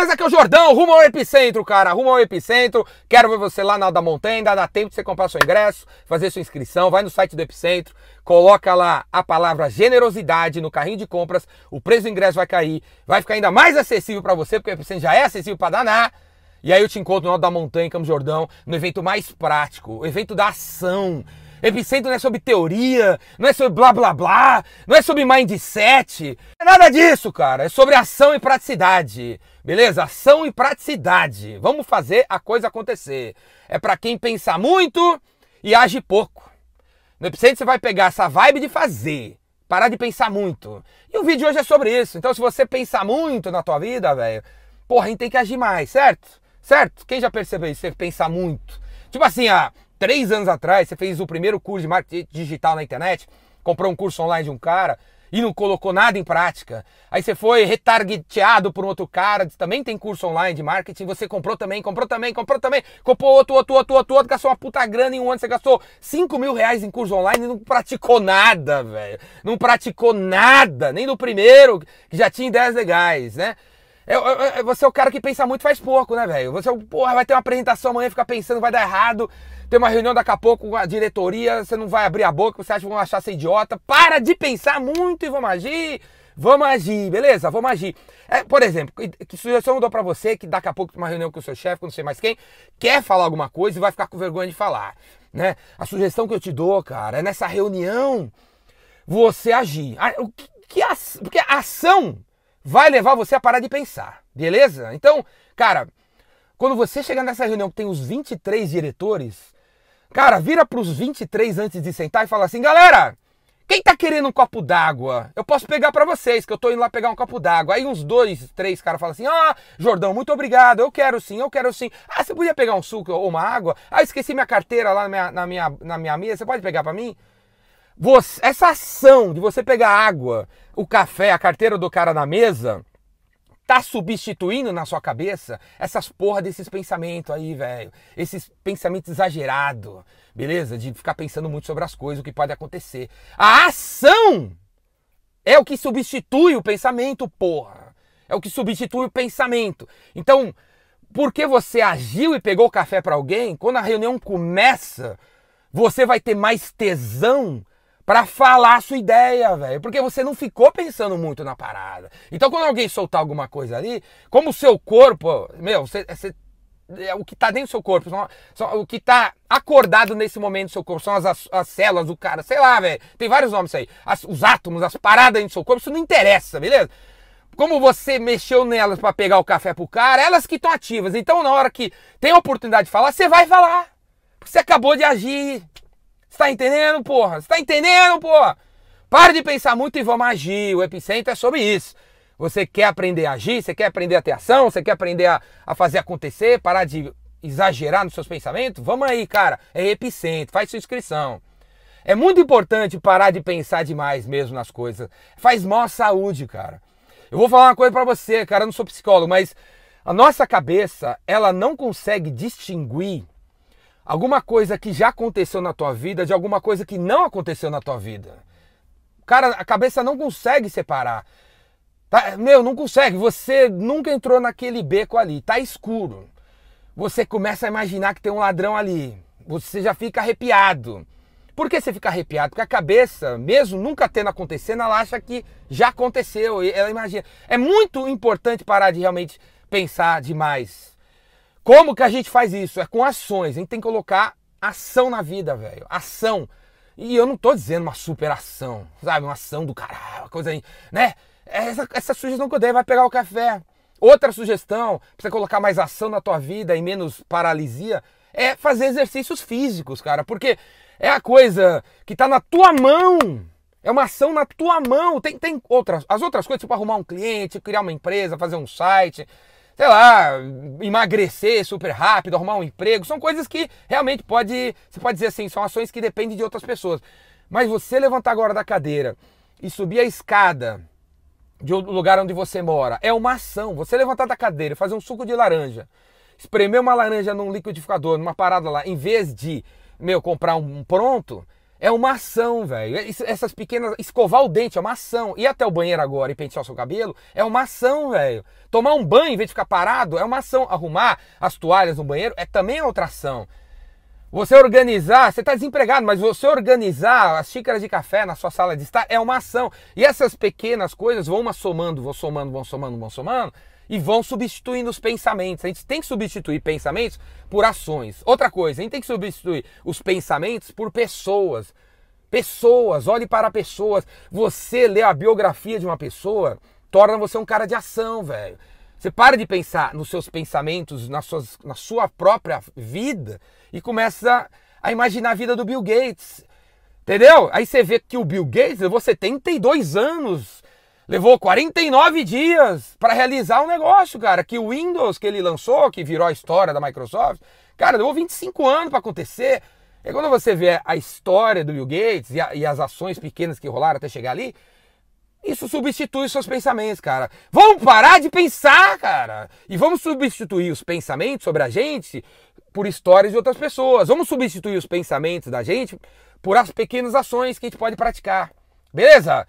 beleza? Aqui é o Jordão, rumo ao Epicentro, cara, rumo ao Epicentro. Quero ver você lá na da Montanha, ainda dá tempo de você comprar seu ingresso, fazer sua inscrição, vai no site do Epicentro, coloca lá a palavra generosidade no carrinho de compras, o preço do ingresso vai cair, vai ficar ainda mais acessível para você, porque o Epicentro já é acessível para danar. E aí eu te encontro no Alto da Montanha, em Campos Jordão, no evento mais prático, o evento da ação. Epicentro não é sobre teoria, não é sobre blá blá blá, não é sobre mindset. É nada disso, cara. É sobre ação e praticidade. Beleza? Ação e praticidade. Vamos fazer a coisa acontecer. É para quem pensa muito e age pouco. No Epicentro você vai pegar essa vibe de fazer, parar de pensar muito. E o vídeo hoje é sobre isso. Então se você pensar muito na tua vida, velho, porra, a gente tem que agir mais, certo? Certo? Quem já percebeu isso? Você pensar muito. Tipo assim, há três anos atrás, você fez o primeiro curso de marketing digital na internet, comprou um curso online de um cara e não colocou nada em prática. Aí você foi retargeteado por um outro cara, também tem curso online de marketing, você comprou também, comprou também, comprou também, comprou outro, outro, outro, outro, outro, gastou uma puta grana em um ano, você gastou 5 mil reais em curso online e não praticou nada, velho. Não praticou nada, nem no primeiro, que já tinha ideias legais, né? É, é, é, você é o cara que pensa muito faz pouco, né, velho? Você porra, vai ter uma apresentação amanhã, fica pensando, vai dar errado. Tem uma reunião daqui a pouco com a diretoria, você não vai abrir a boca, você acha que vão achar ser idiota. Para de pensar muito e vamos agir. Vamos agir, beleza? Vamos agir. É, por exemplo, que sugestão eu dou pra você que daqui a pouco tem uma reunião com o seu chefe, com não sei mais quem, quer falar alguma coisa e vai ficar com vergonha de falar, né? A sugestão que eu te dou, cara, é nessa reunião você agir. O que, que porque a ação vai levar você a parar de pensar, beleza? Então, cara, quando você chegar nessa reunião que tem os 23 diretores, cara, vira para os 23 antes de sentar e fala assim: galera, quem tá querendo um copo d'água? Eu posso pegar para vocês, que eu tô indo lá pegar um copo d'água. Aí uns dois, três caras falam assim: Ah, Jordão, muito obrigado, eu quero sim, eu quero sim. Ah, você podia pegar um suco ou uma água? Ah, esqueci minha carteira lá na minha, na minha, na minha mesa, você pode pegar para mim? Você, essa ação de você pegar água, o café, a carteira do cara na mesa, tá substituindo na sua cabeça essas porra desses pensamentos aí, velho. Esses pensamentos exagerados, beleza? De ficar pensando muito sobre as coisas, o que pode acontecer. A ação é o que substitui o pensamento, porra. É o que substitui o pensamento. Então, porque você agiu e pegou o café para alguém, quando a reunião começa, você vai ter mais tesão para falar a sua ideia, velho. Porque você não ficou pensando muito na parada. Então, quando alguém soltar alguma coisa ali, como o seu corpo, meu, você, você é o que tá dentro do seu corpo, são, são, o que tá acordado nesse momento do seu corpo, são as, as, as células do cara, sei lá, velho. Tem vários nomes aí. As, os átomos, as paradas dentro do seu corpo, isso não interessa, beleza? Como você mexeu nelas para pegar o café pro cara, elas que estão ativas. Então, na hora que tem a oportunidade de falar, você vai falar. Porque você acabou de agir. Tá entendendo, porra? Você tá entendendo, porra? Para de pensar muito e vamos agir. O epicentro é sobre isso. Você quer aprender a agir, você quer aprender a ter ação, você quer aprender a, a fazer acontecer, parar de exagerar nos seus pensamentos? Vamos aí, cara. É epicentro, faz sua inscrição. É muito importante parar de pensar demais mesmo nas coisas. Faz mal à saúde, cara. Eu vou falar uma coisa para você, cara, eu não sou psicólogo, mas a nossa cabeça, ela não consegue distinguir alguma coisa que já aconteceu na tua vida de alguma coisa que não aconteceu na tua vida. Cara, a cabeça não consegue separar. Tá? Meu, não consegue. Você nunca entrou naquele beco ali, tá escuro. Você começa a imaginar que tem um ladrão ali. Você já fica arrepiado. Por que você fica arrepiado? Porque a cabeça, mesmo nunca tendo acontecido, ela acha que já aconteceu. Ela imagina. É muito importante parar de realmente pensar demais como que a gente faz isso? É com ações. A gente tem que colocar ação na vida, velho. Ação. E eu não tô dizendo uma superação, sabe? Uma ação do caralho, uma coisa aí, né? Essa, essa sugestão que eu dei vai pegar o café. Outra sugestão, pra você colocar mais ação na tua vida e menos paralisia, é fazer exercícios físicos, cara. Porque é a coisa que tá na tua mão. É uma ação na tua mão. Tem, tem outras. As outras coisas, tipo arrumar um cliente, criar uma empresa, fazer um site sei lá, emagrecer super rápido, arrumar um emprego, são coisas que realmente pode, você pode dizer assim, são ações que dependem de outras pessoas. Mas você levantar agora da cadeira e subir a escada de um lugar onde você mora, é uma ação. Você levantar da cadeira, fazer um suco de laranja, espremer uma laranja num liquidificador, numa parada lá, em vez de, meu, comprar um pronto, É uma ação, velho. Essas pequenas. Escovar o dente é uma ação. Ir até o banheiro agora e pentear o seu cabelo é uma ação, velho. Tomar um banho em vez de ficar parado é uma ação. Arrumar as toalhas no banheiro é também outra ação. Você organizar, você está desempregado, mas você organizar as xícaras de café na sua sala de estar é uma ação. E essas pequenas coisas vão uma somando, vão somando, vão somando, vão somando e vão substituindo os pensamentos. A gente tem que substituir pensamentos por ações. Outra coisa, a gente tem que substituir os pensamentos por pessoas. Pessoas, olhe para pessoas. Você lê a biografia de uma pessoa, torna você um cara de ação, velho. Você para de pensar nos seus pensamentos, nas suas, na sua própria vida e começa a imaginar a vida do Bill Gates. Entendeu? Aí você vê que o Bill Gates levou 72 anos Levou 49 dias para realizar um negócio, cara. Que o Windows que ele lançou, que virou a história da Microsoft, cara, levou 25 anos para acontecer. E quando você vê a história do Bill Gates e, a, e, as ações pequenas que rolaram até chegar ali, isso substitui os seus pensamentos, cara. Vamos parar de pensar, cara. E vamos substituir os pensamentos sobre a gente por histórias de outras pessoas. Vamos substituir os pensamentos da gente por as pequenas ações que a gente pode praticar. Beleza?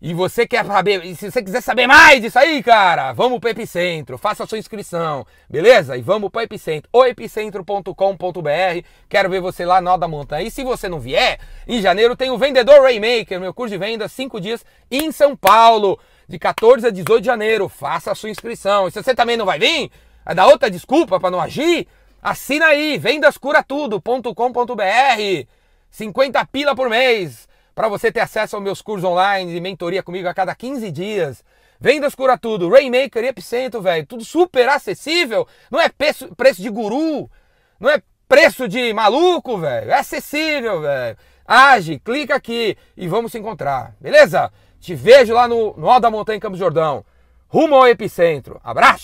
E você quer saber, se você quiser saber mais disso aí, cara, vamos pro Epicentro, faça a sua inscrição, beleza? E vamos pro Epicentro, oepicentro.com.br. Quero ver você lá no da montanha. E se você não vier, em janeiro tem o Vendedor Raymaker, meu curso de venda, 5 dias em São Paulo, de 14 a 18 de janeiro. Faça a sua inscrição. E se você também não vai vir, vai dar outra desculpa para não agir, assina aí, vendascuratudo.com.br. 50 pila por mês para você ter acesso aos meus cursos online e mentoria comigo a cada 15 dias. Vendas cura tudo, Rainmaker e Epicentro, velho, tudo super acessível. Não é preço, preço de guru, não é preço de maluco, velho. É acessível, velho. Age, clica aqui e vamos se encontrar, beleza? Te vejo lá no, no Alto da Montanha em Campos Jordão. Rumo ao Epicentro. Abraço!